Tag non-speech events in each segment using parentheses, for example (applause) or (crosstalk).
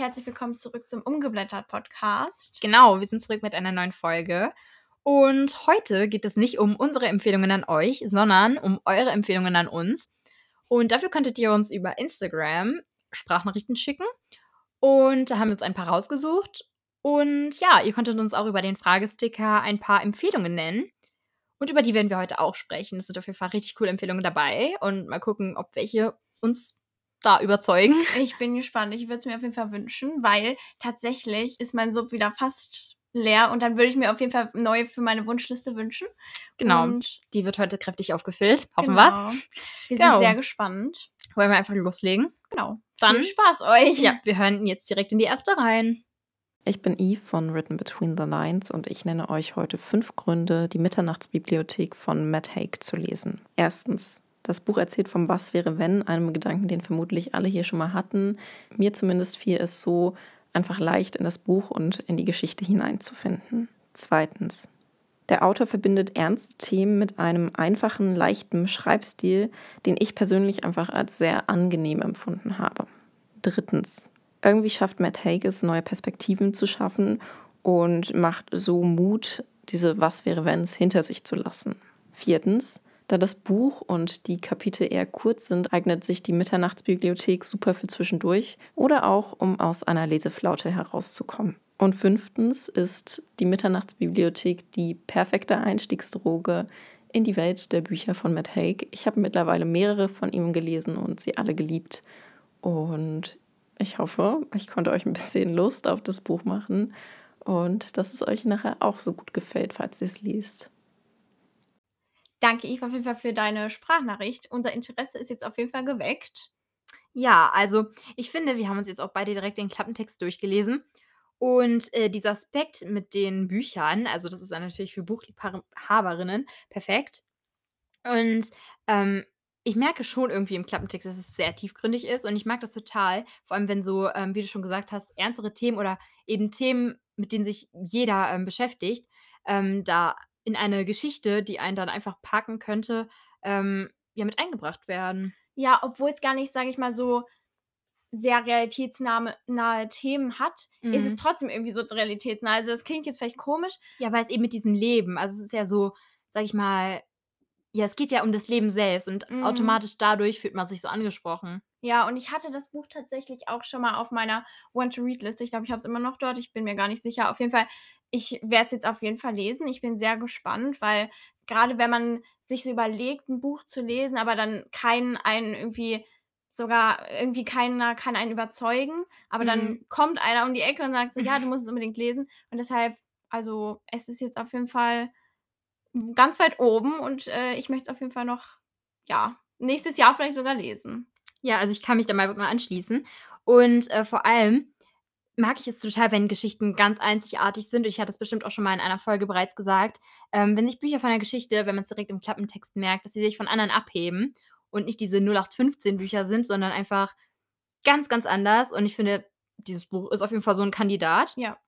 herzlich willkommen zurück zum Umgeblättert Podcast. Genau, wir sind zurück mit einer neuen Folge. Und heute geht es nicht um unsere Empfehlungen an euch, sondern um eure Empfehlungen an uns. Und dafür könntet ihr uns über Instagram Sprachnachrichten schicken. Und da haben wir uns ein paar rausgesucht. Und ja, ihr könntet uns auch über den Fragesticker ein paar Empfehlungen nennen. Und über die werden wir heute auch sprechen. Es sind auf jeden Fall richtig coole Empfehlungen dabei. Und mal gucken, ob welche uns da überzeugen. (laughs) Ich bin gespannt. Ich würde es mir auf jeden Fall wünschen, weil tatsächlich ist mein Sub wieder fast leer und dann würde ich mir auf jeden Fall neu für meine Wunschliste wünschen. Genau. Und die wird heute kräftig aufgefüllt. Hoffen genau. wir's. Wir Genau. sind sehr gespannt. Wollen wir einfach loslegen? Genau. Dann- Viel Spaß euch. Ja, wir hören jetzt direkt in die erste rein. Ich bin Eve von Written Between the Lines und ich nenne euch heute fünf Gründe, die Mitternachtsbibliothek von Matt Haig zu lesen. Erstens. Das Buch erzählt vom Was wäre wenn, einem Gedanken, den vermutlich alle hier schon mal hatten. Mir zumindest fiel es so, einfach leicht in das Buch und in die Geschichte hineinzufinden. Zweitens. Der Autor verbindet ernste Themen mit einem einfachen, leichten Schreibstil, den ich persönlich einfach als sehr angenehm empfunden habe. Drittens. Irgendwie schafft Matt Haig neue Perspektiven zu schaffen und macht so Mut, diese Was wäre wenns hinter sich zu lassen. Viertens. Da das Buch und die Kapitel eher kurz sind, eignet sich die Mitternachtsbibliothek super für zwischendurch oder auch, um aus einer Leseflaute herauszukommen. Und fünftens ist die Mitternachtsbibliothek die perfekte Einstiegsdroge in die Welt der Bücher von Matt Haig. Ich habe mittlerweile mehrere von ihm gelesen und sie alle geliebt. Und ich hoffe, ich konnte euch ein bisschen Lust auf das Buch machen und dass es euch nachher auch so gut gefällt, falls ihr es liest. Danke, Eve, auf jeden Fall für deine Sprachnachricht. Unser Interesse ist jetzt auf jeden Fall geweckt. Ja, also ich finde, wir haben uns jetzt auch beide direkt den Klappentext durchgelesen. Und äh, dieser Aspekt mit den Büchern, also das ist dann natürlich für Buchliebhaberinnen perfekt. Und ähm, ich merke schon irgendwie im Klappentext, dass es sehr tiefgründig ist. Und ich mag das total, vor allem wenn so, ähm, wie du schon gesagt hast, ernstere Themen oder eben Themen, mit denen sich jeder ähm, beschäftigt, ähm, da in eine Geschichte, die einen dann einfach packen könnte, ähm, ja, mit eingebracht werden. Ja, obwohl es gar nicht, sage ich mal, so sehr realitätsnahe nahe Themen hat, ist es Mhm. trotzdem irgendwie so realitätsnah. Also das klingt jetzt vielleicht komisch. Ja, weil es eben mit diesem Leben, also es ist ja so, sag ich mal, ja, es geht ja um das Leben selbst und Mhm. automatisch dadurch fühlt man sich so angesprochen. Ja, und ich hatte das Buch tatsächlich auch schon mal auf meiner Want-to-Read-Liste. Ich glaube, ich habe es immer noch dort. Ich bin mir gar nicht sicher. Auf jeden Fall, ich werde es jetzt auf jeden Fall lesen. Ich bin sehr gespannt, weil gerade wenn man sich so überlegt, ein Buch zu lesen, aber dann keinen einen irgendwie, sogar irgendwie keiner kann einen überzeugen, aber dann Mhm. kommt einer um die Ecke und sagt so, ja, du musst es (laughs) unbedingt lesen. Und deshalb, also es ist jetzt auf jeden Fall ganz weit oben und äh, ich möchte es auf jeden Fall noch, ja, nächstes Jahr vielleicht sogar lesen. Ja, also ich kann mich da mal nur anschließen. Und äh, vor allem mag ich es total, wenn Geschichten ganz einzigartig sind. Ich hatte es bestimmt auch schon mal in einer Folge bereits gesagt. Ähm, wenn sich Bücher von der Geschichte, wenn man es direkt im Klappentext merkt, dass sie sich von anderen abheben und nicht diese 0815 Bücher sind, sondern einfach ganz, ganz anders. Und ich finde, dieses Buch ist auf jeden Fall so ein Kandidat. Ja.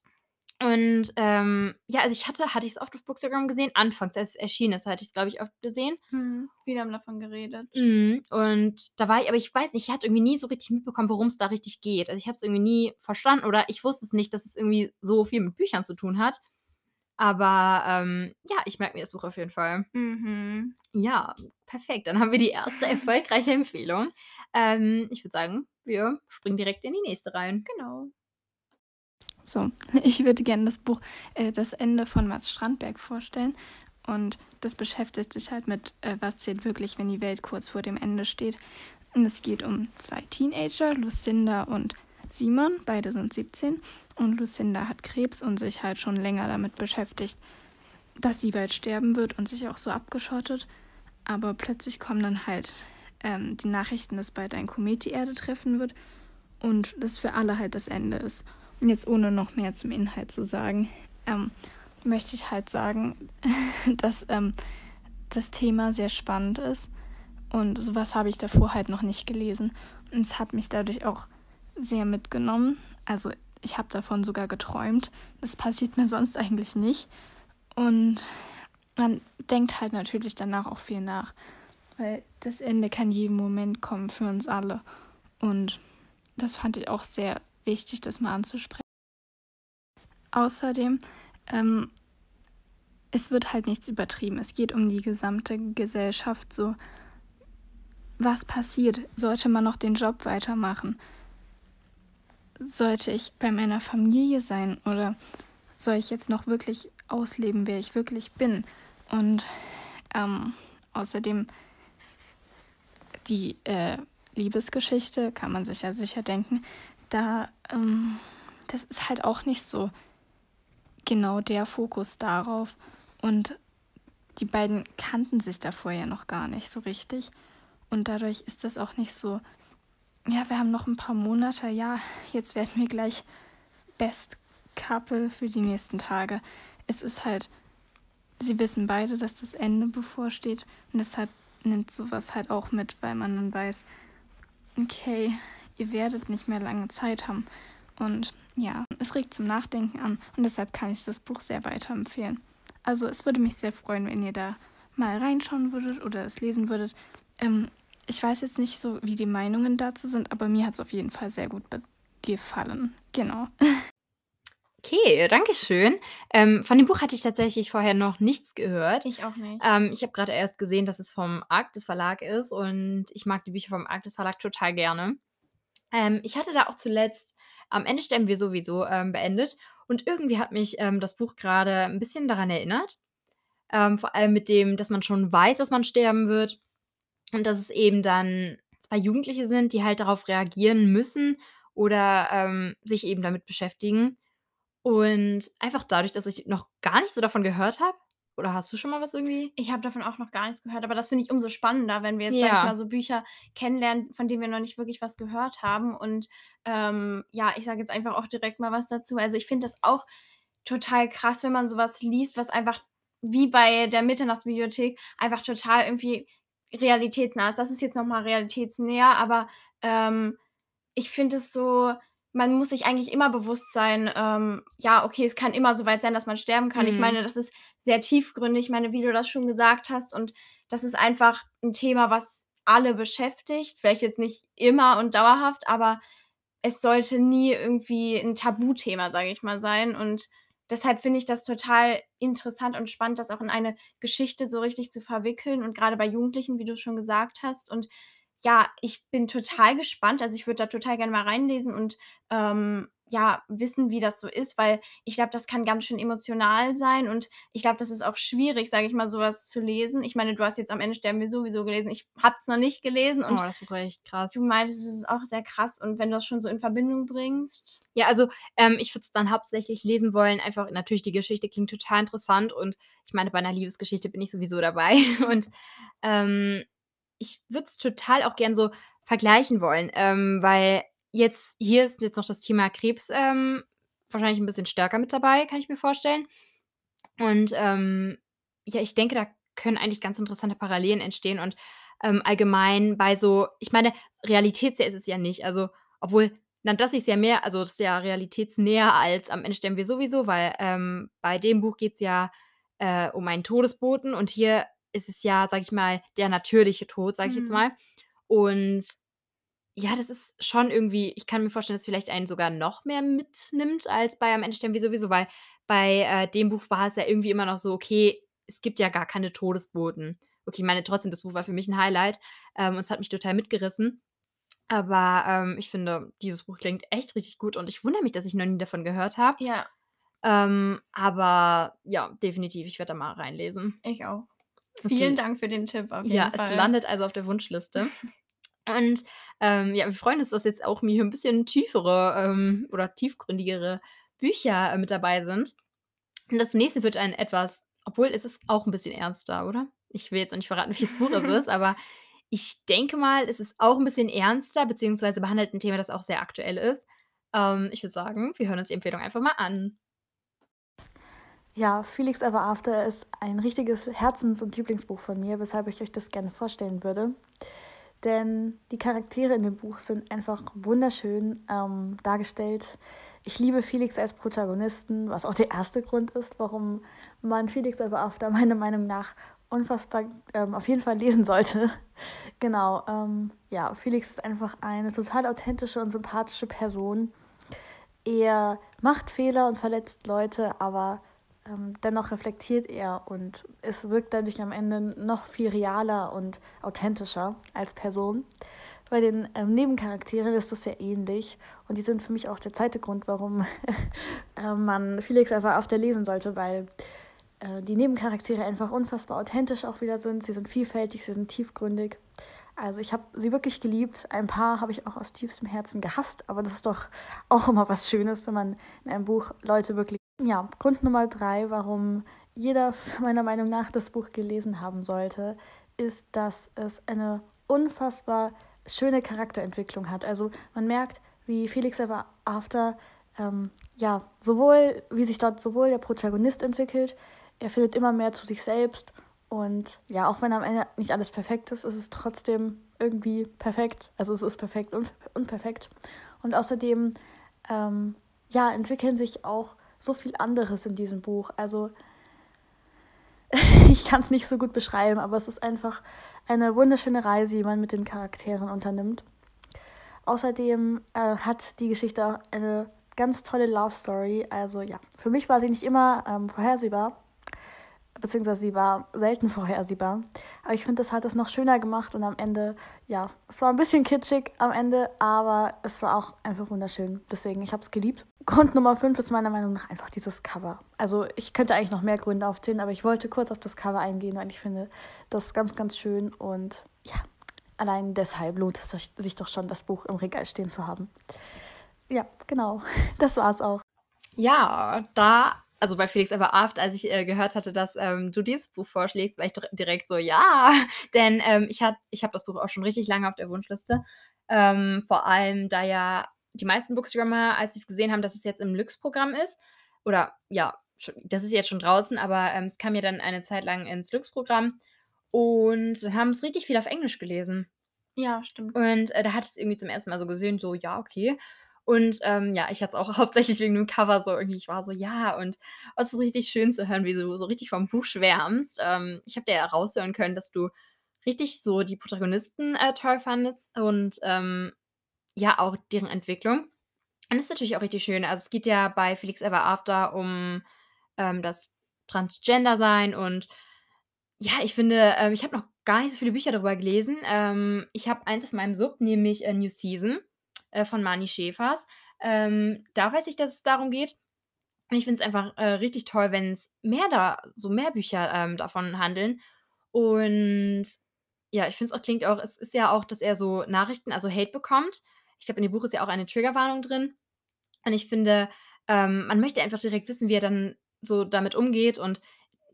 Und ähm, ja, also ich hatte, hatte ich es oft auf Bookstagram gesehen, anfangs, als es erschienen ist, hatte ich es, glaube ich, oft gesehen. Hm, viele haben davon geredet. Mhm. Und da war ich, aber ich weiß nicht, ich hatte irgendwie nie so richtig mitbekommen, worum es da richtig geht. Also ich habe es irgendwie nie verstanden oder ich wusste es nicht, dass es irgendwie so viel mit Büchern zu tun hat. Aber ähm, ja, ich merke mir das Buch auf jeden Fall. Mhm. Ja, perfekt. Dann haben wir die erste erfolgreiche Empfehlung. Ähm, ich würde sagen, wir springen direkt in die nächste rein. Genau. So, (laughs) ich würde gerne das Buch äh, Das Ende von Mats Strandberg vorstellen. Und das beschäftigt sich halt mit, äh, was zählt wirklich, wenn die Welt kurz vor dem Ende steht. Und es geht um zwei Teenager, Lucinda und Simon. Beide sind 17. Und Lucinda hat Krebs und sich halt schon länger damit beschäftigt, dass sie bald sterben wird und sich auch so abgeschottet. Aber plötzlich kommen dann halt ähm, die Nachrichten, dass bald ein Komet die Erde treffen wird und das für alle halt das Ende ist. Jetzt ohne noch mehr zum Inhalt zu sagen, ähm, möchte ich halt sagen, (laughs) dass ähm, das Thema sehr spannend ist und sowas habe ich davor halt noch nicht gelesen. Und es hat mich dadurch auch sehr mitgenommen. Also ich habe davon sogar geträumt. Das passiert mir (laughs) sonst eigentlich nicht. Und man denkt halt natürlich danach auch viel nach, weil das Ende kann jeden Moment kommen für uns alle. Und das fand ich auch sehr wichtig, das mal anzusprechen. Außerdem, ähm, es wird halt nichts übertrieben. Es geht um die gesamte Gesellschaft so. Was passiert? Sollte man noch den Job weitermachen? Sollte ich bei meiner Familie sein oder soll ich jetzt noch wirklich ausleben, wer ich wirklich bin? Und ähm, außerdem die äh, Liebesgeschichte, kann man sich ja sicher denken, da, ähm, das ist halt auch nicht so genau der Fokus darauf. Und die beiden kannten sich davor ja noch gar nicht so richtig. Und dadurch ist das auch nicht so, ja, wir haben noch ein paar Monate, ja, jetzt werden wir gleich Best Couple für die nächsten Tage. Es ist halt, sie wissen beide, dass das Ende bevorsteht. Und deshalb nimmt sowas halt auch mit, weil man dann weiß, okay, ihr werdet nicht mehr lange Zeit haben. Und ja, es regt zum Nachdenken an und deshalb kann ich das Buch sehr weiterempfehlen. Also es würde mich sehr freuen, wenn ihr da mal reinschauen würdet oder es lesen würdet. Ähm, ich weiß jetzt nicht so, wie die Meinungen dazu sind, aber mir hat es auf jeden Fall sehr gut gefallen. Genau. (laughs) Okay, danke schön. Ähm, von dem Buch hatte ich tatsächlich vorher noch nichts gehört. Ich auch nicht. Ähm, ich habe gerade erst gesehen, dass es vom Arktis Verlag ist und ich mag die Bücher vom Arktis Verlag total gerne. Ähm, ich hatte da auch zuletzt am Ende sterben wir sowieso ähm, beendet und irgendwie hat mich ähm, das Buch gerade ein bisschen daran erinnert. Ähm, vor allem mit dem, dass man schon weiß, dass man sterben wird und dass es eben dann zwei Jugendliche sind, die halt darauf reagieren müssen oder ähm, sich eben damit beschäftigen. Und einfach dadurch, dass ich noch gar nicht so davon gehört habe, oder hast du schon mal was irgendwie? Ich habe davon auch noch gar nichts gehört, aber das finde ich umso spannender, wenn wir jetzt, ja. sag ich mal, so Bücher kennenlernen, von denen wir noch nicht wirklich was gehört haben. Und ähm, ja, ich sage jetzt einfach auch direkt mal was dazu. Also ich finde das auch total krass, wenn man sowas liest, was einfach wie bei der Mitternachtsbibliothek einfach total irgendwie realitätsnah ist. Das ist jetzt nochmal realitätsnäher, aber ähm, ich finde es so, man muss sich eigentlich immer bewusst sein, ähm, ja, okay, es kann immer so weit sein, dass man sterben kann. Mhm. Ich meine, das ist sehr tiefgründig, ich meine, wie du das schon gesagt hast. Und das ist einfach ein Thema, was alle beschäftigt. Vielleicht jetzt nicht immer und dauerhaft, aber es sollte nie irgendwie ein Tabuthema, sage ich mal, sein. Und deshalb finde ich das total interessant und spannend, das auch in eine Geschichte so richtig zu verwickeln. Und gerade bei Jugendlichen, wie du schon gesagt hast. Und ja, ich bin total gespannt. Also ich würde da total gerne mal reinlesen und ähm, ja, wissen, wie das so ist, weil ich glaube, das kann ganz schön emotional sein und ich glaube, das ist auch schwierig, sage ich mal, sowas zu lesen. Ich meine, du hast jetzt am Ende sterben wir sowieso gelesen. Ich habe es noch nicht gelesen und oh, das war echt krass. Du meintest, es ist auch sehr krass und wenn du das schon so in Verbindung bringst. Ja, also ähm, ich würde es dann hauptsächlich lesen wollen. Einfach natürlich die Geschichte klingt total interessant und ich meine, bei einer Liebesgeschichte bin ich sowieso dabei (laughs) und ähm, ich würde es total auch gern so vergleichen wollen, ähm, weil jetzt hier ist jetzt noch das Thema Krebs ähm, wahrscheinlich ein bisschen stärker mit dabei, kann ich mir vorstellen. Und ähm, ja, ich denke, da können eigentlich ganz interessante Parallelen entstehen und ähm, allgemein bei so, ich meine, realitätsnäher ist es ja nicht. Also, obwohl, dann das ist ja mehr, also das ist ja realitätsnäher als am Ende sterben wir sowieso, weil ähm, bei dem Buch geht es ja äh, um einen Todesboten und hier ist es ja, sag ich mal, der natürliche Tod, sag ich jetzt mhm. mal. Und ja, das ist schon irgendwie, ich kann mir vorstellen, dass vielleicht einen sogar noch mehr mitnimmt als bei Am Ende sterben wir sowieso, weil bei äh, dem Buch war es ja irgendwie immer noch so, okay, es gibt ja gar keine Todesboten. Okay, ich meine, trotzdem, das Buch war für mich ein Highlight ähm, und es hat mich total mitgerissen. Aber ähm, ich finde, dieses Buch klingt echt richtig gut und ich wundere mich, dass ich noch nie davon gehört habe. Ja. Ähm, aber ja, definitiv, ich werde da mal reinlesen. Ich auch. Vielen Dank für den Tipp. Ja, Fall. es landet also auf der Wunschliste. (laughs) Und ähm, ja, wir freuen uns, dass jetzt auch mir ein bisschen tiefere ähm, oder tiefgründigere Bücher äh, mit dabei sind. Und das nächste wird ein etwas, obwohl es ist auch ein bisschen ernster, oder? Ich will jetzt nicht verraten, welches Buch es (laughs) ist, aber ich denke mal, es ist auch ein bisschen ernster, beziehungsweise behandelt ein Thema, das auch sehr aktuell ist. Ähm, ich würde sagen, wir hören uns die Empfehlung einfach mal an. Ja, Felix Ever After ist ein richtiges Herzens- und Lieblingsbuch von mir, weshalb ich euch das gerne vorstellen würde. Denn die Charaktere in dem Buch sind einfach wunderschön ähm, dargestellt. Ich liebe Felix als Protagonisten, was auch der erste Grund ist, warum man Felix Ever After meiner Meinung nach unfassbar ähm, auf jeden Fall lesen sollte. (laughs) genau, ähm, ja, Felix ist einfach eine total authentische und sympathische Person er macht Fehler und verletzt Leute, aber ähm, dennoch reflektiert er und es wirkt dadurch am Ende noch viel realer und authentischer als Person. Bei den ähm, Nebencharakteren ist das sehr ähnlich und die sind für mich auch der zweite Grund, warum (laughs) äh, man Felix einfach öfter lesen sollte, weil äh, die Nebencharaktere einfach unfassbar authentisch auch wieder sind. Sie sind vielfältig, sie sind tiefgründig. Also ich habe sie wirklich geliebt. Ein paar habe ich auch aus tiefstem Herzen gehasst, aber das ist doch auch immer was Schönes, wenn man in einem Buch Leute wirklich ja, Grund Nummer drei, warum jeder (laughs) meiner Meinung nach das Buch gelesen haben sollte, ist, dass es eine unfassbar schöne Charakterentwicklung hat. Also man merkt, wie Felix Ever After, ähm, ja, sowohl, wie sich dort sowohl der Protagonist entwickelt, er findet immer mehr zu sich selbst und ja, auch wenn am Ende nicht alles perfekt ist, ist es trotzdem irgendwie perfekt. Also es ist perfekt und unperfekt. Und außerdem, ähm, ja, entwickeln sich auch so viel anderes in diesem Buch. Also (laughs) ich kann es nicht so gut beschreiben, aber es ist einfach eine wunderschöne Reise, die man mit den Charakteren unternimmt. Außerdem äh, hat die Geschichte auch eine ganz tolle Love Story. Also ja, für mich war sie nicht immer ähm, vorhersehbar, beziehungsweise sie war selten vorhersehbar. Aber ich finde, das hat es noch schöner gemacht und am Ende, ja, es war ein bisschen kitschig am Ende, aber es war auch einfach wunderschön. Deswegen, ich habe es geliebt. Grund Nummer 5 ist meiner Meinung nach einfach dieses Cover. Also ich könnte eigentlich noch mehr Gründe aufzählen, aber ich wollte kurz auf das Cover eingehen, weil ich finde das ganz, ganz schön und ja, allein deshalb lohnt es sich doch schon, das Buch im Regal stehen zu haben. Ja, genau. (laughs) Das war es auch. Ja, da also bei Felix Ever Aft, als ich äh, gehört hatte, dass ähm, du dieses Buch vorschlägst, war ich doch direkt so, ja, (laughs) denn ähm, ich, ich habe das Buch auch schon richtig lange auf der Wunschliste. Ähm, vor allem, da ja die meisten Bookstagrammer, als sie es gesehen haben, dass es jetzt im Lux-Programm ist, oder ja, das ist jetzt schon draußen, aber ähm, es kam ja dann eine Zeit lang ins Lux-Programm und haben es richtig viel auf Englisch gelesen. Ja, stimmt. Und äh, da hatte ich es irgendwie zum ersten Mal so gesehen, so, ja, okay. Und ähm, ja, ich hatte es auch (laughs) hauptsächlich wegen dem Cover so irgendwie, ich war so, ja, und es ist richtig schön zu hören, wie du so richtig vom Buch schwärmst. Ähm, ich habe dir ja raushören können, dass du richtig so die Protagonisten äh, toll fandest und ähm, ja, auch deren Entwicklung. Und das ist natürlich auch richtig schön. Also es geht ja bei Felix Ever After um ähm, das Transgender-Sein und ja, ich finde, ähm, ich habe noch gar nicht so viele Bücher darüber gelesen. Ähm, ich habe eins auf meinem Sub, nämlich äh, New Season äh, von Mani Schäfers. Ähm, da weiß ich, dass es darum geht. Und ich finde es einfach äh, richtig toll, wenn es mehr da, so mehr Bücher ähm, davon handeln. Und ja, ich finde es auch, klingt auch, es ist ja auch, dass er so Nachrichten, also Hate bekommt. Ich glaube, in dem Buch ist ja auch eine Triggerwarnung drin. Und ich finde, ähm, man möchte einfach direkt wissen, wie er dann so damit umgeht. Und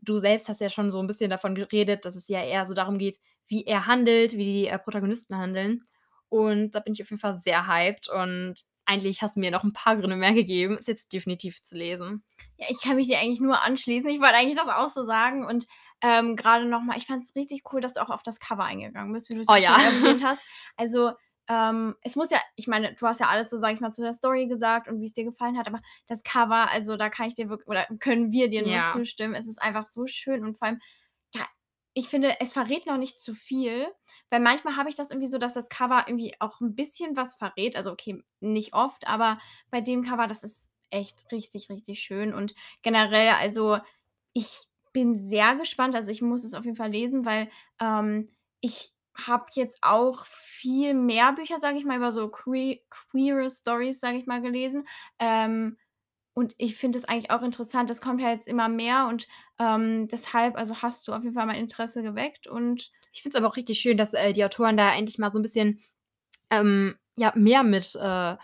du selbst hast ja schon so ein bisschen davon geredet, dass es ja eher so darum geht, wie er handelt, wie die äh, Protagonisten handeln. Und da bin ich auf jeden Fall sehr hyped und eigentlich hast du mir noch ein paar Gründe mehr gegeben, es jetzt definitiv zu lesen. Ja, ich kann mich dir eigentlich nur anschließen. Ich wollte eigentlich das auch so sagen. Und ähm, gerade nochmal, ich fand es richtig cool, dass du auch auf das Cover eingegangen bist, wie du es oh, ja. erwähnt hast. (laughs) Also, ähm, es muss ja, ich meine, du hast ja alles so, sag ich mal, zu der Story gesagt und wie es dir gefallen hat, aber das Cover, also da kann ich dir wirklich, oder können wir dir nur ja. zustimmen. Es ist einfach so schön und vor allem, ja, ich finde, es verrät noch nicht zu viel, weil manchmal habe ich das irgendwie so, dass das Cover irgendwie auch ein bisschen was verrät. Also, okay, nicht oft, aber bei dem Cover, das ist echt richtig, richtig schön. Und generell, also, ich bin sehr gespannt. Also, ich muss es auf jeden Fall lesen, weil ähm, ich habe jetzt auch viel mehr Bücher, sage ich mal, über so queer, queere Stories, sage ich mal, gelesen. Ähm, und ich finde es eigentlich auch interessant, das kommt ja jetzt immer mehr und ähm, deshalb, also hast du auf jeden Fall mein Interesse geweckt und ich finde es aber auch richtig schön, dass äh, die Autoren da endlich mal so ein bisschen ähm, ja, mehr mit äh,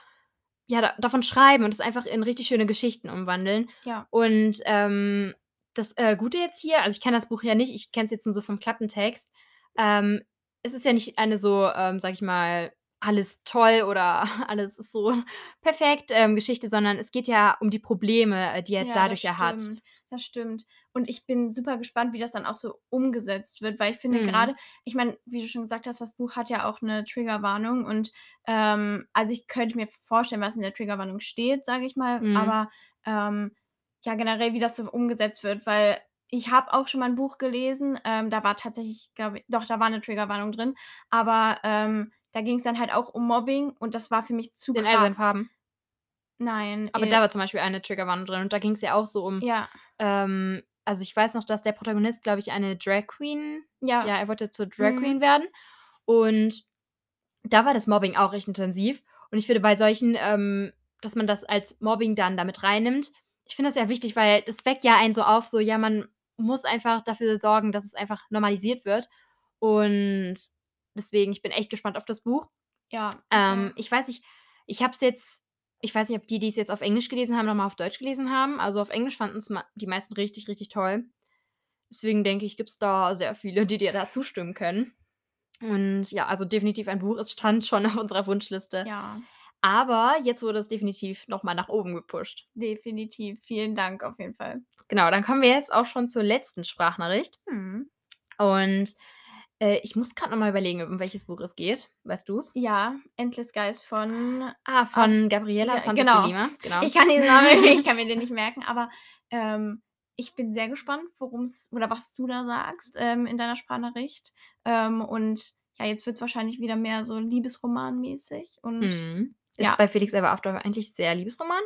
ja, da, davon schreiben und es einfach in richtig schöne Geschichten umwandeln. Ja. Und ähm, das äh, Gute jetzt hier, also ich kenne das Buch ja nicht, ich kenne es jetzt nur so vom Klappentext. Ähm, es ist ja nicht eine so, ähm, sag ich mal, alles toll oder (laughs) alles ist so perfekt ähm, Geschichte, sondern es geht ja um die Probleme, äh, die er ja, dadurch ja hat. Das stimmt. Und ich bin super gespannt, wie das dann auch so umgesetzt wird, weil ich finde mhm. gerade, ich meine, wie du schon gesagt hast, das Buch hat ja auch eine Triggerwarnung und ähm, also ich könnte mir vorstellen, was in der Triggerwarnung steht, sage ich mal, mhm. aber ähm, ja generell, wie das so umgesetzt wird, weil ich habe auch schon mal ein Buch gelesen, ähm, da war tatsächlich, glaube ich, doch, da war eine Triggerwarnung drin, aber ähm, da ging es dann halt auch um Mobbing und das war für mich zu In krass. Farben. Nein. Aber äh, da war zum Beispiel eine Triggerwarnung drin und da ging es ja auch so um, Ja, ähm, also ich weiß noch, dass der Protagonist, glaube ich, eine Drag Queen, ja. ja, er wollte zur Drag Mhm. Queen werden und da war das Mobbing auch recht intensiv und ich finde bei solchen, ähm, dass man das als Mobbing dann damit reinnimmt, ich finde das sehr wichtig, weil das weckt ja einen so auf, so, ja, man muss einfach dafür sorgen, dass es einfach normalisiert wird und deswegen, ich bin echt gespannt auf das Buch. Ja. Ähm, ich weiß nicht, ich habe es jetzt ich weiß nicht, ob die, die es jetzt auf Englisch gelesen haben, noch mal auf Deutsch gelesen haben. Also, auf Englisch fanden es die meisten richtig, richtig toll. Deswegen denke ich, gibt es da sehr viele, die dir da zustimmen können. Und ja, also definitiv ein Buch. Es stand schon auf unserer Wunschliste. ja, Aber jetzt wurde es definitiv noch mal nach oben gepusht. definitiv. Vielen Dank auf jeden Fall. Genau, dann kommen wir jetzt auch schon zur letzten Sprachnachricht. Hm. Und äh, ich muss gerade noch mal überlegen, um welches Buch es geht. Weißt du's? Ja, Endless Geist von Ah, von Gabriela ja, Santos genau. Lima. Genau. Ich kann diesen Namen (laughs) ich kann mir den nicht merken, aber ähm, ich bin sehr gespannt, worum es oder was du da sagst ähm, in deiner Sprachnachricht. Ähm, und ja, jetzt wird es wahrscheinlich wieder mehr so Liebesroman-mäßig. Und Mhm. Ist Ja. bei Felix Ever After eigentlich sehr Liebesroman?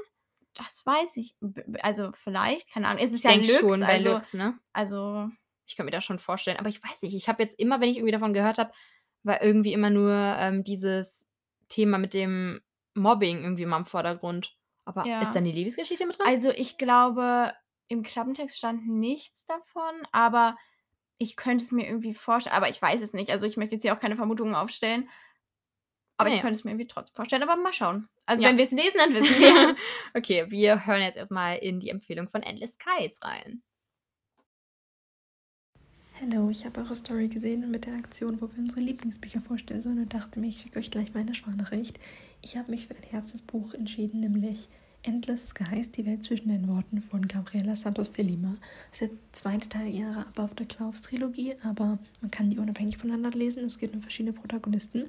Das weiß ich. Also vielleicht, keine Ahnung. Es ist Ich ja Lux, schon bei also, Lux, ne? also Ich kann mir das schon vorstellen. Aber ich weiß nicht, ich habe jetzt immer, wenn ich irgendwie davon gehört habe, war irgendwie immer nur ähm, dieses Thema mit dem Mobbing irgendwie immer im Vordergrund. Aber Ja. ist dann die Liebesgeschichte mit drin? Also ich glaube, im Klappentext stand nichts davon, aber ich könnte es mir irgendwie vorstellen, aber ich weiß es nicht. Also ich möchte jetzt hier auch keine Vermutungen aufstellen. Aber Nee. ich könnte es mir irgendwie trotzdem vorstellen, aber mal schauen. Also Ja. wenn wir es lesen, dann wissen wir es. (laughs) okay, wir hören jetzt erstmal in die Empfehlung von Endless Skies rein. Hallo, ich habe eure Story gesehen mit der Aktion, wo wir unsere Lieblingsbücher vorstellen sollen und dachte mir, ich schicke euch gleich meine Sprachnachricht. Ich habe mich für ein Herzensbuch entschieden, nämlich Endless Skies, die Welt zwischen den Worten von Gabriela Santos de Lima. Das ist der zweite Teil ihrer Above the Clouds Trilogie, aber man kann die unabhängig voneinander lesen. Es geht um verschiedene Protagonisten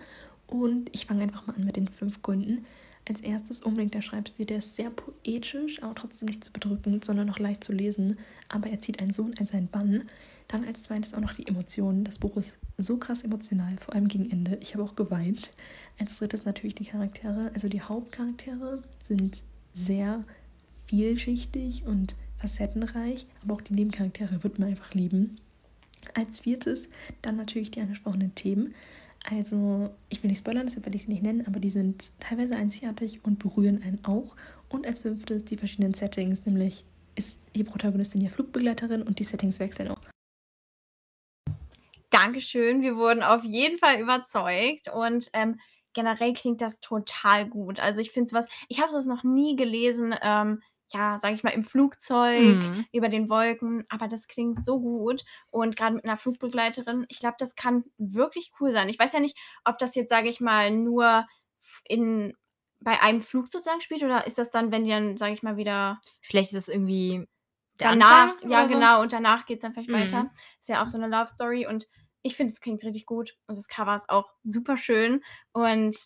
und ich fange einfach mal an mit den fünf Gründen. Als erstes unbedingt der Schreibstil, der ist sehr poetisch, aber trotzdem nicht zu bedrückend, sondern noch leicht zu lesen. Aber er zieht einen Sohn in seinen Bann. Dann als zweites auch noch die Emotionen. Das Buch ist so krass emotional, vor allem gegen Ende. Ich habe auch geweint. Als drittes natürlich die Charaktere. Also die Hauptcharaktere sind sehr vielschichtig und facettenreich, aber auch die Nebencharaktere wird man einfach lieben. Als viertes dann natürlich die angesprochenen Themen. Also, ich will nicht spoilern, deshalb werde ich sie nicht nennen, aber die sind teilweise einzigartig und berühren einen auch. Und als fünftes die verschiedenen Settings, nämlich ist die Protagonistin ja Flugbegleiterin und die Settings wechseln auch. Dankeschön. Wir wurden auf jeden Fall überzeugt und ähm, generell klingt das total gut. Also ich finde es was, ich habe es noch nie gelesen, ähm, ja, sage ich mal, im Flugzeug, Mhm. über den Wolken, aber das klingt so gut und gerade mit einer Flugbegleiterin, ich glaube, das kann wirklich cool sein. Ich weiß ja nicht, ob das jetzt, sage ich mal, nur in bei einem Flug sozusagen spielt oder ist das dann, wenn die dann, sage ich mal, wieder Vielleicht ist das irgendwie danach, ja so? genau, und danach geht es dann vielleicht weiter. Mhm. Ist ja auch so eine Love Story und ich finde, es klingt richtig gut und das Cover ist auch super schön und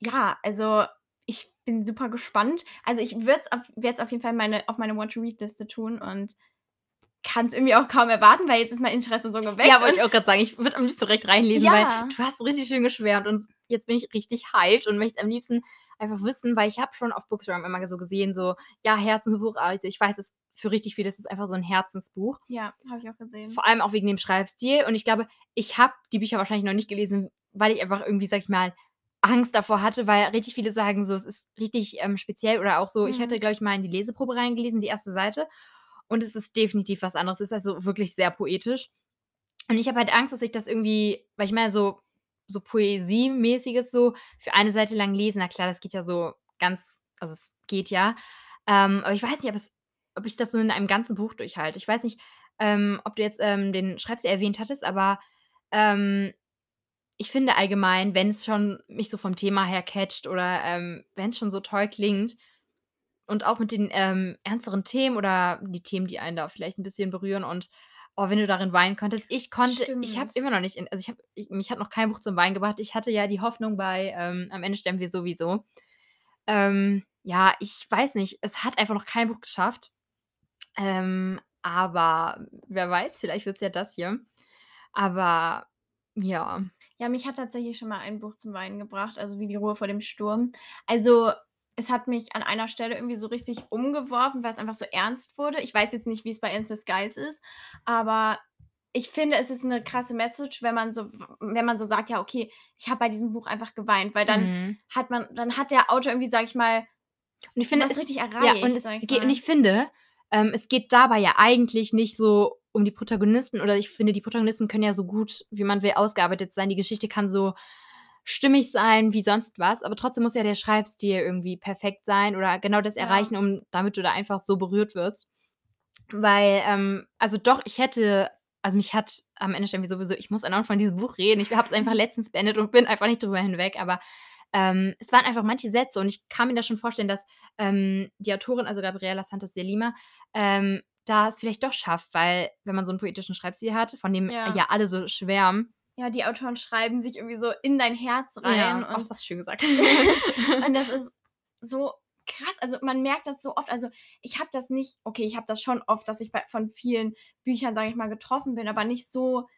ja, also ich bin super gespannt. Also ich werde es auf jeden Fall meine, auf meine Want-to-Read-Liste tun und kann es irgendwie auch kaum erwarten, weil jetzt ist mein Interesse so geweckt. Ja, wollte ich auch gerade sagen, ich würde am liebsten direkt reinlesen, Ja. weil du hast richtig schön geschwärmt und jetzt bin ich richtig hyped und möchte am liebsten einfach wissen, weil ich habe schon auf Bookstagram immer so gesehen, so, ja, Herzensbuch, also ich weiß, es für richtig viele ist es einfach so ein Herzensbuch. ja, habe ich auch gesehen. Vor allem auch wegen dem Schreibstil. Und ich glaube, ich habe die Bücher wahrscheinlich noch nicht gelesen, weil ich einfach irgendwie, sag ich mal, Angst davor hatte, weil richtig viele sagen so, es ist richtig ähm, speziell oder auch so, ich Mhm. hatte, glaube ich, mal in die Leseprobe reingelesen, die erste Seite. Und es ist definitiv was anderes. Es ist also wirklich sehr poetisch. Und ich habe halt Angst, dass ich das irgendwie, weil ich meine, so, so Poesiemäßiges so für eine Seite lang lesen, na klar, das geht ja so ganz, also es geht ja. Ähm, aber ich weiß nicht, ob, es, ob ich das so in einem ganzen Buch durchhalte. Ich weiß nicht, ähm, ob du jetzt ähm, den Schreibstil erwähnt hattest, aber ähm, ich finde allgemein, wenn es schon mich so vom Thema her catcht oder ähm, wenn es schon so toll klingt und auch mit den ähm, ernsteren Themen oder die Themen, die einen da vielleicht ein bisschen berühren und oh, wenn du darin weinen konntest, ich konnte, ich habe Stimmt. immer noch nicht, in, also ich habe, ich, mich hat noch kein Buch zum Weinen gebracht. Ich hatte ja die Hoffnung bei ähm, Am Ende sterben wir sowieso. Ähm, ja, ich weiß nicht, es hat einfach noch kein Buch geschafft. Ähm, aber wer weiß, vielleicht wird es ja das hier. Aber ja. Ja, mich hat tatsächlich schon mal ein Buch zum Weinen gebracht, also wie die Ruhe vor dem Sturm. Also es hat mich an einer Stelle irgendwie so richtig umgeworfen, weil es einfach so ernst wurde. Ich weiß jetzt nicht, wie es bei Endless Skies ist, aber ich finde, es ist eine krasse Message, wenn man so wenn man so sagt: „Ja, okay, ich habe bei diesem Buch einfach geweint“, weil dann Mhm. hat man dann hat der Autor irgendwie, sage ich mal, Und ich finde, es richtig ja, erreicht, und es geht und ich finde, ähm, es geht dabei ja eigentlich nicht so um die Protagonisten oder ich finde, die Protagonisten können ja so gut, wie man will, ausgearbeitet sein. Die Geschichte kann so stimmig sein wie sonst was, aber trotzdem muss ja der Schreibstil irgendwie perfekt sein oder genau das Ja. erreichen, um damit du da einfach so berührt wirst. Weil, ähm, also doch, ich hätte also mich hat am Ende irgendwie sowieso ich muss andauernd von diesem Buch reden. Ich habe es einfach (laughs) letztens beendet und bin einfach nicht drüber hinweg, aber, ähm, es waren einfach manche Sätze und ich kann mir das schon vorstellen, dass, ähm, die Autorin, also Gabriela Santos de Lima, ähm, da es vielleicht doch schafft, weil wenn man so 'n poetischen Schreibstil hat, von dem Ja. ja alle so schwärmen Ja, die Autoren schreiben sich irgendwie so in dein Herz rein Ja, und das hast du schön gesagt. (laughs) (laughs) und das ist so krass. Also, man merkt das so oft. Also, ich habe das nicht okay, ich habe das schon oft, dass ich bei von vielen Büchern, sage ich mal, getroffen bin, aber nicht so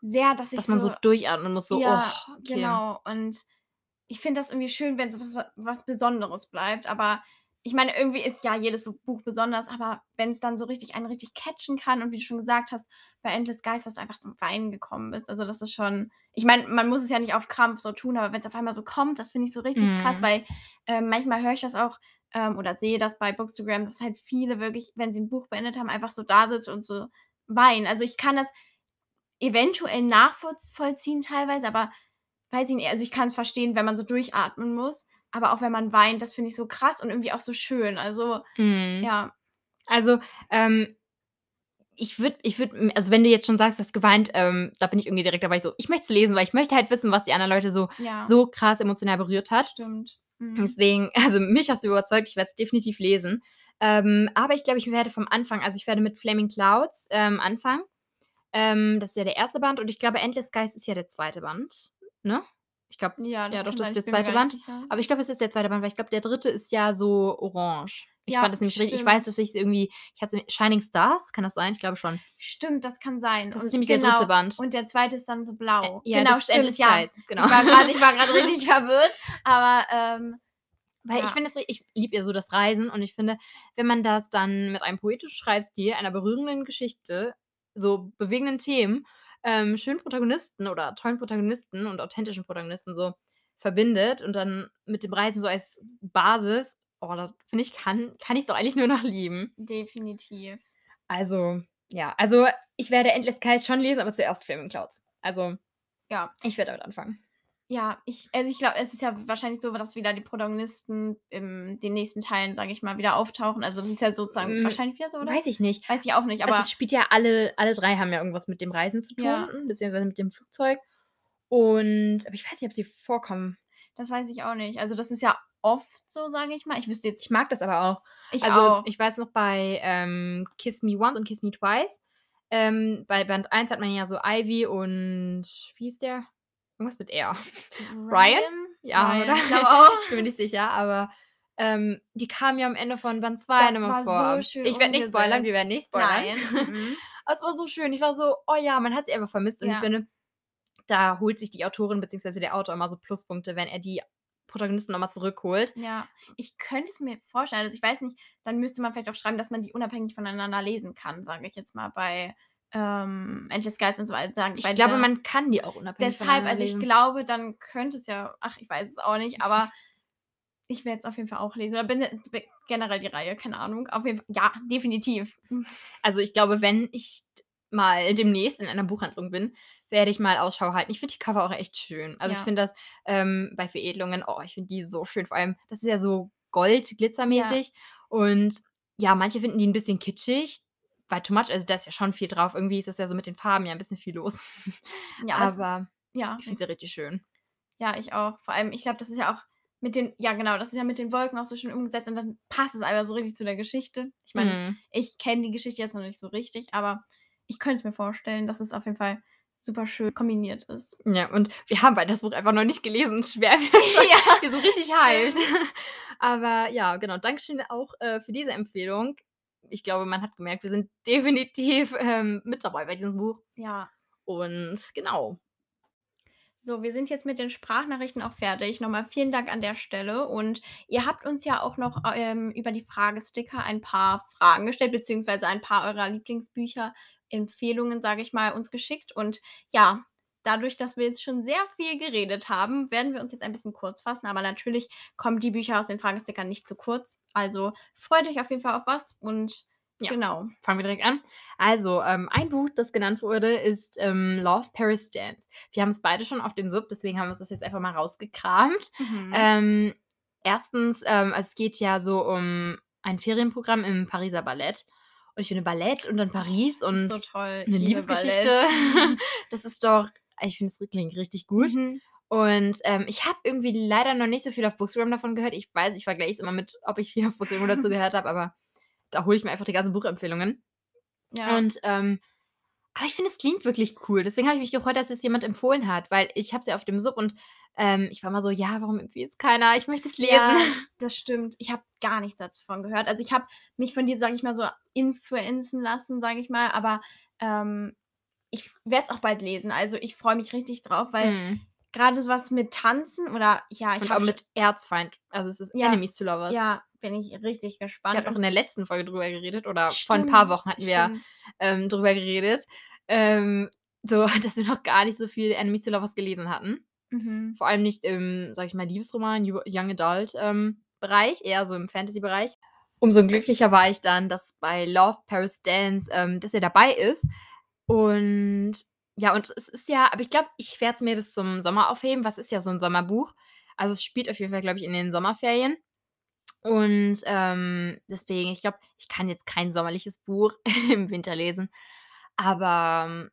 sehr, dass ich Dass man so so durchatmen muss, so: ja, „Oh, okay.“ genau. Und ich finde das irgendwie schön, wenn so was was Besonderes bleibt, aber ich meine, irgendwie ist ja jedes Bu Buch besonders, aber wenn's dann so richtig einen richtig catchen kann und wie du schon gesagt hast, bei Endless Skies, dass du einfach zum Weinen gekommen bist. Also, das ist schon ich meine, man muss es ja nicht auf Krampf so tun, aber wenn's auf einmal so kommt, das finde ich so richtig krass, Mhm. weil, ähm, manchmal höre ich das auch, ähm, oder sehe das bei Bookstagram, dass halt viele wirklich, wenn sie 'n Buch beendet haben, einfach so dasitzen und so weinen. Also, ich kann das eventuell nachvollz vollziehen teilweise, aber weiß ich nicht, also, ich kann's verstehen, wenn man so durchatmen muss, aber auch wenn man weint, das finde ich so krass und irgendwie auch so schön. Also, Mhm. ja. Also, ähm, ich würde ich würde also, wenn du jetzt schon sagst, du hast geweint, ähm, da bin ich irgendwie direkt dabei so, ich möchte es lesen, weil ich möchte halt wissen, was die anderen Leute so Ja. so krass emotional berührt hat. Stimmt. Mhm. deswegen (laughs) also, mich hast du überzeugt, ich werde es definitiv lesen. Ähm, aber ich glaube, ich werde vom Anfang also, ich werde mit Flaming Clouds, ähm, anfangen. Ähm, das ist ja der 1. Band und ich glaube, Endless Skies ist ja der 2. Band, ne? Ich glaube Ja, das ja doch, das ist ich der bin mir 2. gar Band. Aber ich glaube, es ist der 2. Band, weil ich glaube, der 3. ist ja so orange. Ich Ja, fand das nämlich richtig ich weiß, stimmt. dass ich irgendwie ich hatte Shining Stars, kann das sein? Ich glaube schon. Stimmt, das kann sein. Das Und ist nämlich der genau, 3. Band. Und der 2. ist dann so blau. ja, genau, das stimmt, ja. Genau. Ich war ich grad (laughs) richtig verwirrt, aber, ähm, Weil ich ja. finde es ich liebe ja so das Reisen und ich finde, wenn man das dann mit einem poetischen Schreibstil, einer berührenden Geschichte, so bewegenden Themen, ähm, schönen Protagonisten oder tollen Protagonisten und authentischen Protagonisten so verbindet und dann mit dem Reisen so als Basis, oh, das finde ich, kann kann ich's doch eigentlich nur noch lieben. Definitiv. Also, ja, also, ich werde Endless Skies schon lesen, aber zuerst Flaming Clouds. Also, Ja. ich werde damit anfangen. Ja, ich also, ich glaube, es ist ja wahrscheinlich so, dass wieder die Protagonisten in den nächsten Teilen, sage ich mal, wieder auftauchen. Also, das ist ja sozusagen Hm, wahrscheinlich wieder so, oder? weiß ich nicht. Weiß ich auch nicht, Also, aber es spielt ja alle alle 3 haben ja irgendwas mit dem Reisen zu tun, Ja. beziehungsweise mit dem Flugzeug. Und aber ich weiß nicht, ob sie vorkommen. das weiß ich auch nicht. Also, das ist ja oft so, sage ich mal. Ich wüsste jetzt Ich mag das aber auch. ich Also, auch. ich weiß noch bei, ähm, Kiss Me Once und Kiss Me Twice, ähm, bei Band 1 hat man ja so Ivy und wie hieß der? Irgendwas mit R. Ryan? Ja, Ryan, oder? ich glaube (laughs) auch. Ich bin mir nicht sicher, aber, ähm, die kamen ja am Ende von Band 2 Das noch war mal vor. so schön Ich werde nicht spoilern, wir werden nicht spoilern. Nein, (laughs) mhm. Es war so schön. Ich war so: „Oh ja, man hat sie einfach vermisst.“ Und ich Ja. finde, da holt sich die Autorin beziehungsweise der Autor immer so Pluspunkte, wenn er die Protagonisten noch mal zurückholt. Ja, ich könnte es mir vorstellen. Also, ich weiß nicht, dann müsste man vielleicht auch schreiben, dass man die unabhängig voneinander lesen kann, sage ich jetzt mal bei, ähm, Endless Skies und so weiter. sagen Ich glaube, man kann die auch unabhängig deshalb, also, ich lesen. glaube, dann könnte es ja ach, ich weiß es auch nicht, aber (laughs) ich werde es auf jeden Fall auch lesen oder bin b generell die Reihe, keine Ahnung. Auf jeden Fall ja, definitiv. Also, ich glaube, wenn ich mal demnächst in einer Buchhandlung bin, werde ich mal Ausschau halten. Ich finde die Cover auch echt schön. Also, ich Ja. finde das, ähm, bei Veredelungen oh, ich finde die so schön. Vor allem, das ist ja so Ja. Gold-Glitzermäßig und ja, manche finden die 'n bisschen kitschig, bei Too Much, also, da ist ja schon viel drauf. Irgendwie ist das ja so mit den Farben ja 'n bisschen viel los. (laughs) Ja, aber ist ja, ich finde sie richtig schön. Ja, ich auch. Vor allem, ich glaube, das ist ja auch mit den ja genau, das ist ja mit den Wolken auch so schön umgesetzt und dann passt es einfach so richtig zu der Geschichte. Ich meine, Mhm. ich kenne die Geschichte jetzt noch nicht so richtig, aber ich könnte es mir vorstellen, dass es auf jeden Fall super schön kombiniert ist. Ja, und wir haben beide das Buch einfach noch nicht gelesen. (laughs) Schwer (laughs) Ja, wir sind richtig stimmt. Aber ja, genau. Dankeschön auch, äh, für diese Empfehlung. Ich glaube, man hat gemerkt, wir sind definitiv, ähm, mit dabei bei diesem Buch. Ja. Und genau. So, wir sind jetzt mit den Sprachnachrichten auch fertig. Nochmal vielen Dank an der Stelle. Und ihr habt uns ja auch noch ähm, über die Fragesticker ein paar Fragen gestellt, beziehungsweise ein paar eurer Lieblingsbücher, Empfehlungen, sage ich mal, uns geschickt. Und ja, dadurch, dass wir jetzt schon sehr viel geredet haben, werden wir uns jetzt ein bisschen kurz fassen. Aber natürlich kommen die Bücher aus den Fragestickern nicht zu kurz. Also freut euch auf jeden Fall auf was und Ja. genau. Fangen wir direkt an. Also, ähm, ein Buch, das genannt wurde, ist ähm, Love Paris Dance. Wir haben es beide schon auf dem Sub, deswegen haben wir das jetzt einfach mal rausgekramt. Mhm. Ähm, erstens, ähm, es geht ja so um ein Ferienprogramm im Pariser Ballett. Und ich finde Ballett und dann Paris Das und so eine liebe Liebesgeschichte. (laughs) Das ist doch, ich finde es klingt richtig gut. Mhm. Und ähm, ich habe irgendwie leider noch nicht so viel auf Bookstagram davon gehört. Ich weiß, ich vergleiche es immer mit, ob ich viel auf Bookstagram dazu (laughs) gehört habe, aber da hole ich mir einfach die ganzen Buchempfehlungen. Ja. Und ähm, aber ich finde, es klingt wirklich cool. Deswegen habe ich mich gefreut, dass es jemand empfohlen hat, weil ich habe es ja auf dem Sub und ähm, ich war mal so, ja, warum empfiehlt es keiner? Ich möchte es lesen. Ja, das stimmt. Ich habe gar nichts davon gehört. Also ich habe mich von dir, sage ich mal, so influenzen lassen, sage ich mal. Aber ähm, ich werde es auch bald lesen. Also ich freue mich richtig drauf, weil Hm. gerade sowas mit Tanzen oder ja, ich habe mit Erzfeind. Also es ist Ja. Enemies to Lovers. ja, bin ich richtig Wir gespannt. hatten auch in der letzten Folge drüber geredet oder vor Stimmt, ein paar Wochen hatten wir ähm, drüber geredet. Ähm, so, (laughs) dass wir noch gar nicht so viel Enemies to Lovers gelesen hatten. Mhm. Vor allem nicht im, sag ich mal, Liebesroman, Young Adult ähm, Bereich, eher so im Fantasy-Bereich. Umso glücklicher war ich dann, dass bei Love Paris Dance, ähm, dass er dabei ist. Und ja, und es ist ja, aber ich glaube, ich werde es mir bis zum Sommer aufheben. Was ist ja so ein Sommerbuch? Also es spielt auf jeden Fall, glaube ich, in den Sommerferien. Und ähm, deswegen, ich glaube, ich kann jetzt kein sommerliches Buch (laughs) im Winter lesen. Aber ähm,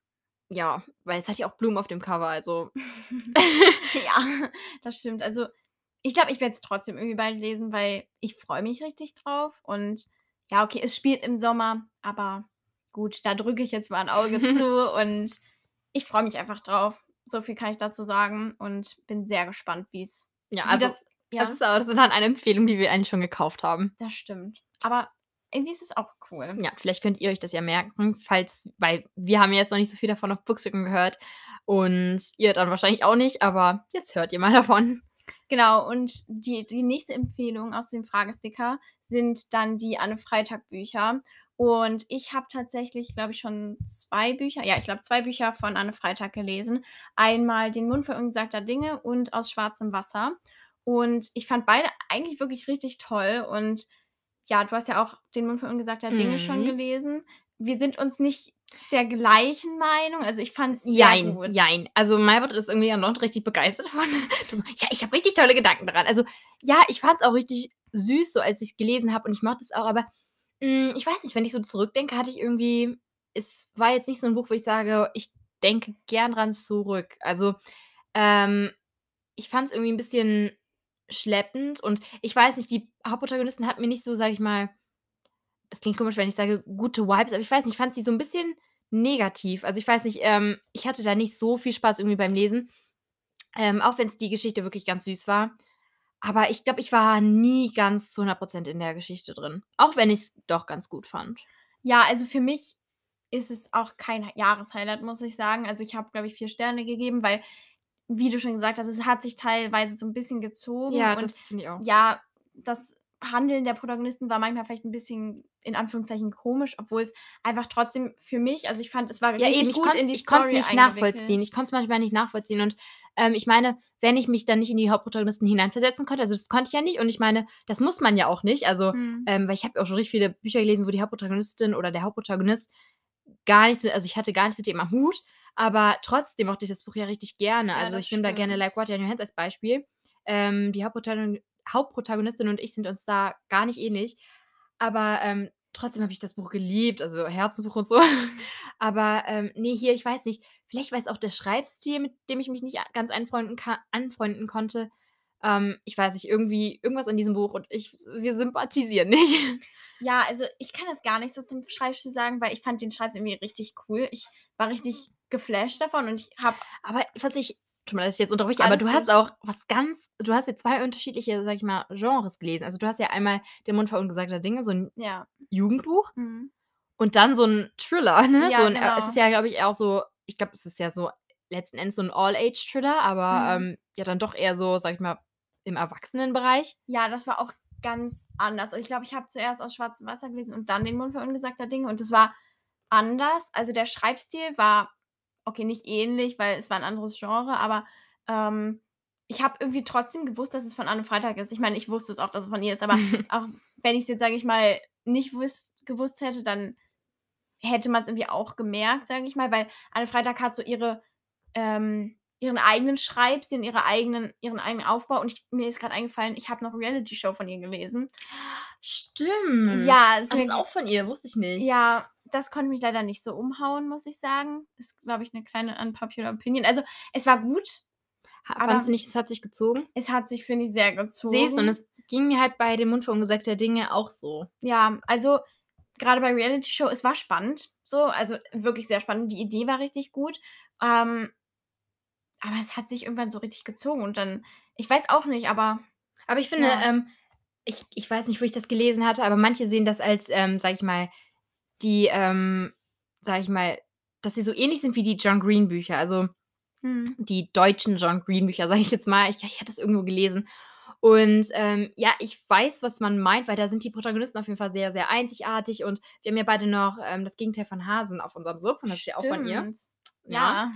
ja, weil es hat ja auch Blumen auf dem Cover, also (laughs) (laughs) ja, das stimmt. Also ich glaube, ich werde es trotzdem irgendwie bald lesen, weil ich freue mich richtig drauf. Und ja, okay, es spielt im Sommer, aber gut, da drücke ich jetzt mal ein Auge (laughs) zu und ich freue mich einfach drauf. So viel kann ich dazu sagen und bin sehr gespannt, wie es. ja, also das, ja, Das ist aber das ist dann eine Empfehlung, die wir eigentlich schon gekauft haben. das stimmt. Aber irgendwie ist es auch cool. Ja, vielleicht könnt ihr euch das ja merken, falls, weil wir haben jetzt noch nicht so viel davon auf Bookstücken gehört und ihr dann wahrscheinlich auch nicht, aber jetzt hört ihr mal (laughs) davon. Genau, und die, die nächste Empfehlung aus dem Fragesticker sind dann die Anne Freitag Bücher. Und ich habe tatsächlich, glaube ich, schon zwei Bücher, ja, ich glaube, zwei Bücher von Anne Freitag gelesen. Einmal Den Mund für ungesagter Dinge und Aus schwarzem Wasser. Und ich fand beide eigentlich wirklich richtig toll. Und ja, du hast ja auch Den Mund für ungesagter Dinge schon Mhm. gelesen. Wir sind uns nicht der gleichen Meinung. Also ich fand es sehr Jein, gut. jein. Also Maybrit ist irgendwie ja noch richtig begeistert davon. (laughs) Ja, ich habe richtig tolle Gedanken daran. Also ja, ich fand es auch richtig süß, so als ich es gelesen habe und ich mochte es auch, aber ich weiß nicht, wenn ich so zurückdenke, hatte ich irgendwie, es war jetzt nicht so ein Buch, wo ich sage, ich denke gern dran zurück. Also ähm, ich fand es irgendwie ein bisschen schleppend und ich weiß nicht, die Hauptprotagonistin hat mir nicht so, sag ich mal, das klingt komisch, wenn ich sage, gute Vibes, aber ich weiß nicht, ich fand sie so ein bisschen negativ. Also ich weiß nicht, ähm, ich hatte da nicht so viel Spaß irgendwie beim Lesen. Ähm, auch wenn es die Geschichte wirklich ganz süß war. Aber ich glaube, ich war nie ganz zu 100% in der Geschichte drin. Auch wenn ich es doch ganz gut fand. Ja, also für mich ist es auch kein Jahreshighlight, muss ich sagen. Also ich habe, glaube ich, vier Sterne gegeben, weil, wie du schon gesagt hast, es hat sich teilweise so ein bisschen gezogen. Ja, und das finde ich auch. ja, das Handeln der Protagonisten war manchmal vielleicht ein bisschen in Anführungszeichen komisch, obwohl es einfach trotzdem für mich, also ich fand, es war Ja, richtig eben, ich gut konnte in die ich konnte es nicht nachvollziehen. Ich konnte es manchmal nicht nachvollziehen. Und ähm, ich meine, wenn ich mich dann nicht in die Hauptprotagonisten hineinversetzen konnte, also das konnte ich ja nicht. Und ich meine, das muss man ja auch nicht. Also, Mhm. ähm, weil ich habe auch schon richtig viele Bücher gelesen, wo die Hauptprotagonistin oder der Hauptprotagonist gar nichts mit, also ich hatte gar nichts mit dem am Hut, aber trotzdem mochte ich das Buch ja richtig gerne. Ja, also ich nehme da gerne. Like Water in Your Hands als Beispiel. Ähm, die Hauptprotagon Hauptprotagonistin und ich sind uns da gar nicht ähnlich. Aber ähm, trotzdem habe ich das Buch geliebt, also Herzensbuch und so. (laughs) Aber ähm, nee, hier, ich weiß nicht, vielleicht war es auch der Schreibstil, mit dem ich mich nicht ganz anfreunden, anfreunden konnte. Ähm, ich weiß nicht, irgendwie irgendwas an diesem Buch und ich, wir sympathisieren nicht. (laughs) Ja, also ich kann das gar nicht so zum Schreibstil sagen, weil ich fand den Schreibstil irgendwie richtig cool. Ich war richtig geflasht davon und ich habe Aber was ich, tut mir leid, dass ich jetzt unterbreche, aber du hast gut. auch was ganz, du hast jetzt zwei unterschiedliche, sag ich mal, Genres gelesen. Also du hast ja einmal Den Mund vor ungesagter Dinge, so ein ja. Jugendbuch Mhm. und dann so ein Thriller, ne? Ja, so ein, äh, genau. Es ist ja, glaube ich, auch so, ich glaube, es ist ja so letzten Endes so ein All-Age-Thriller, aber Mhm. ähm, ja dann doch eher so, sag ich mal, im Erwachsenenbereich. Ja, das war auch ganz anders. Ich glaube, ich habe zuerst aus Schwarzem Wasser gelesen und dann den Mund für ungesagter Dinge und das war anders. Also, der Schreibstil war okay, nicht ähnlich, weil es war ein anderes Genre, aber, ähm, ich habe irgendwie trotzdem gewusst, dass es von Anne Freitag ist. Ich meine, ich wusste es auch, dass es von ihr ist, aber (laughs) auch wenn ich's jetzt, sage ich mal, nicht gewusst hätte, dann hätte man's irgendwie auch gemerkt, sage ich mal, weil Anne Freitag hat so ihre ähm, ihren eigenen Schreibstil und ihre eigenen ihren eigenen Aufbau und ich mir ist grad eingefallen, ich habe noch Reality-Show von ihr gelesen. Stimmt. Ja, das ist auch von ihr, wusste ich nicht. Ja, das konnte mich leider nicht so umhauen, muss ich sagen. Ist, glaube ich, 'ne kleine unpopular opinion. Also, es war gut. Fandst du nicht, es hat sich gezogen? Es hat sich, finde ich, sehr gezogen. Siehst und es ging mir halt bei dem Mund für ungesagte Dinge auch so. Ja, also gerade bei Reality Show, es war spannend, so, also wirklich sehr spannend. Die Idee war richtig gut, ähm, aber es hat sich irgendwann so richtig gezogen und dann ich weiß auch nicht, aber Aber ich finde, Ja. ähm, ich ich weiß nicht, wo ich das gelesen hatte, aber manche sehen das als, ähm, sage ich mal, die, ähm, sage ich mal, dass sie so ähnlich sind wie die John Green Bücher, also mhm. die deutschen John Green Bücher, sage ich jetzt mal. Ich ich hatte das irgendwo gelesen. Und, ähm, ja, ich weiß, was man meint, weil da sind die Protagonisten auf jeden Fall sehr, sehr einzigartig und wir haben ja beide noch, ähm, das Gegenteil von Hasen auf unserem Sub und das ist ja auch von ihr. Ja. Ja.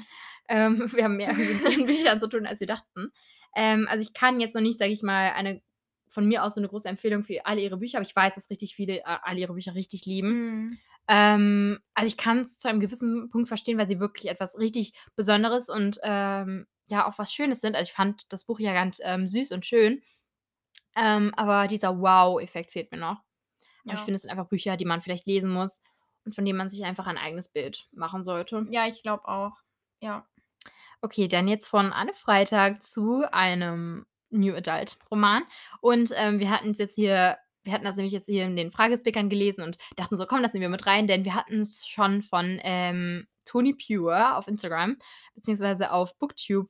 Ähm, (laughs) wir haben mehr mit den Büchern zu tun, als wir dachten. Ähm, also ich kann jetzt noch nicht, sage ich mal, eine von mir aus so eine große Empfehlung für alle ihre Bücher, aber ich weiß, dass richtig viele äh, alle ihre Bücher richtig lieben. Mhm. Ähm, also ich kann es zu einem gewissen Punkt verstehen, weil sie wirklich etwas richtig Besonderes und ähm, ja auch was Schönes sind. Also ich fand das Buch ja ganz ähm, süß und schön. Ähm, aber dieser Wow-Effekt fehlt mir noch. Aber ich Ja. finde, es sind einfach Bücher, die man vielleicht lesen muss und von denen man sich einfach ein eigenes Bild machen sollte. Ja, ich glaube auch. Ja. Okay, dann jetzt von Anne Freitag zu einem New Adult Roman. Und ähm, wir hatten es jetzt hier, wir hatten das nämlich jetzt hier in den Fragestickern gelesen und dachten so, komm, das nehmen wir mit rein, denn wir hatten es schon von ähm, Tony Pure auf Instagram, beziehungsweise auf Booktube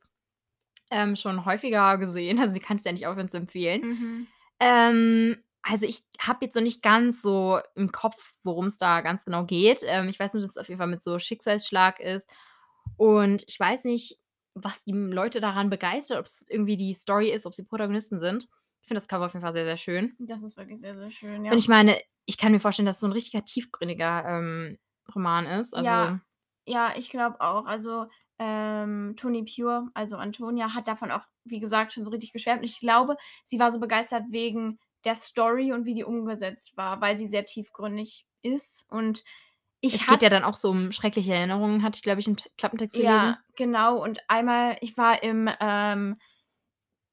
ähm, schon häufiger gesehen. Also sie kann es ja nicht aufhören zu empfehlen. Mhm. Ähm, also ich habe jetzt noch nicht ganz so im Kopf, worum es da ganz genau geht. Ähm, ich weiß nur, dass es auf jeden Fall mit so Schicksalsschlag ist. Und ich weiß nicht, was die Leute daran begeistert, ob es irgendwie die Story ist, ob sie Protagonisten sind. Ich finde das Cover auf jeden Fall sehr, sehr schön. Das ist wirklich sehr, sehr schön, ja. Und ich meine, ich kann mir vorstellen, dass es so ein richtiger tiefgründiger ähm, Roman ist. Also, Ja. Ja, ich glaube auch. Also, ähm, Toni Pure, also Antonia, hat davon auch, wie gesagt, schon so richtig geschwärmt. Und ich glaube, sie war so begeistert wegen der Story und wie die umgesetzt war, weil sie sehr tiefgründig ist. Und ich es geht ja dann auch so um schreckliche Erinnerungen, hatte ich, glaube ich, im Klappentext gelesen. Ja, genau. Und einmal, ich war im ähm,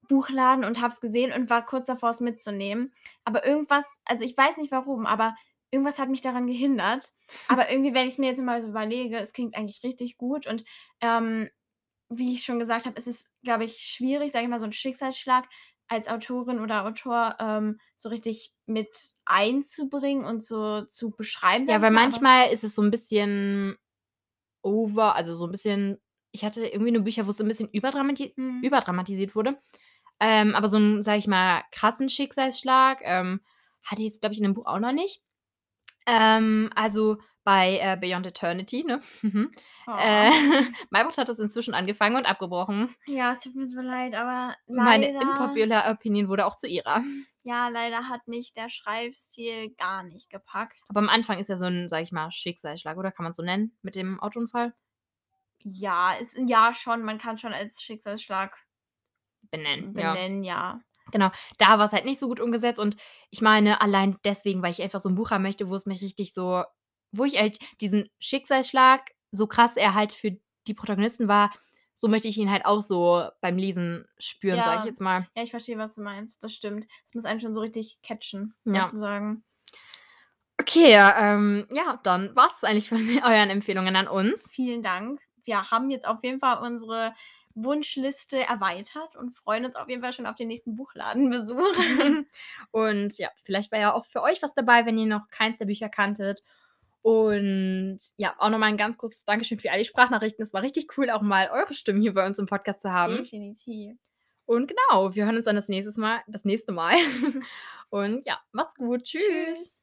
Buchladen und habe es gesehen und war kurz davor, es mitzunehmen. Aber irgendwas, also ich weiß nicht warum, aber irgendwas hat mich daran gehindert. Aber irgendwie, wenn ich es mir jetzt mal so überlege, es klingt eigentlich richtig gut. Und ähm, wie ich schon gesagt habe, es ist, glaube ich, schwierig, sage ich mal, so einen Schicksalsschlag als Autorin oder Autor ähm, so richtig mit einzubringen und so zu beschreiben. Ja, weil mal, manchmal ist es so ein bisschen over, also so ein bisschen, ich hatte irgendwie nur Bücher, wo es so ein bisschen überdramati Hm. überdramatisiert wurde. Ähm, aber so einen, sag ich mal, krassen Schicksalsschlag ähm, hatte ich jetzt, glaube ich, in dem Buch auch noch nicht. Ähm, also bei äh, Beyond Eternity, ne? (laughs) Mhm. Oh. äh, (laughs) hat das inzwischen angefangen und abgebrochen. Ja, es tut mir so leid, aber leider, Meine unpopular Opinion wurde auch zu ihrer. ja, leider hat mich der Schreibstil gar nicht gepackt. Aber am Anfang ist ja so ein, sag ich mal, Schicksalsschlag, oder kann man es so nennen, mit dem Autounfall Ja, ist ja schon, man kann schon als Schicksalsschlag benennen. Ja. benennen, ja. da war es halt nicht so gut umgesetzt und ich meine, allein deswegen, weil ich einfach so ein Buch haben möchte, wo es mich richtig so, wo ich halt diesen Schicksalsschlag, so krass er halt für die Protagonisten war, so möchte ich ihn halt auch so beim Lesen spüren, sag Ja. ich jetzt mal. Ja, ich verstehe, was du meinst. Das stimmt. Es muss einen schon so richtig catchen, Ja. sozusagen. Okay, ähm, ja, dann war es eigentlich von (laughs) euren Empfehlungen an uns. Vielen Dank. Wir haben jetzt auf jeden Fall unsere Wunschliste erweitert und freuen uns auf jeden Fall schon auf den nächsten Buchladenbesuch. (laughs) (laughs) und ja, vielleicht war ja auch für euch was dabei, wenn ihr noch keins der Bücher kanntet. Und ja, auch nochmal ein ganz großes Dankeschön für all die Sprachnachrichten. Es war richtig cool, auch mal eure Stimmen hier bei uns im Podcast zu haben. Definitiv. Und genau, wir hören uns dann das nächste Mal, das nächste Mal. (laughs) Und ja, macht's gut. Tschüss. Tschüss.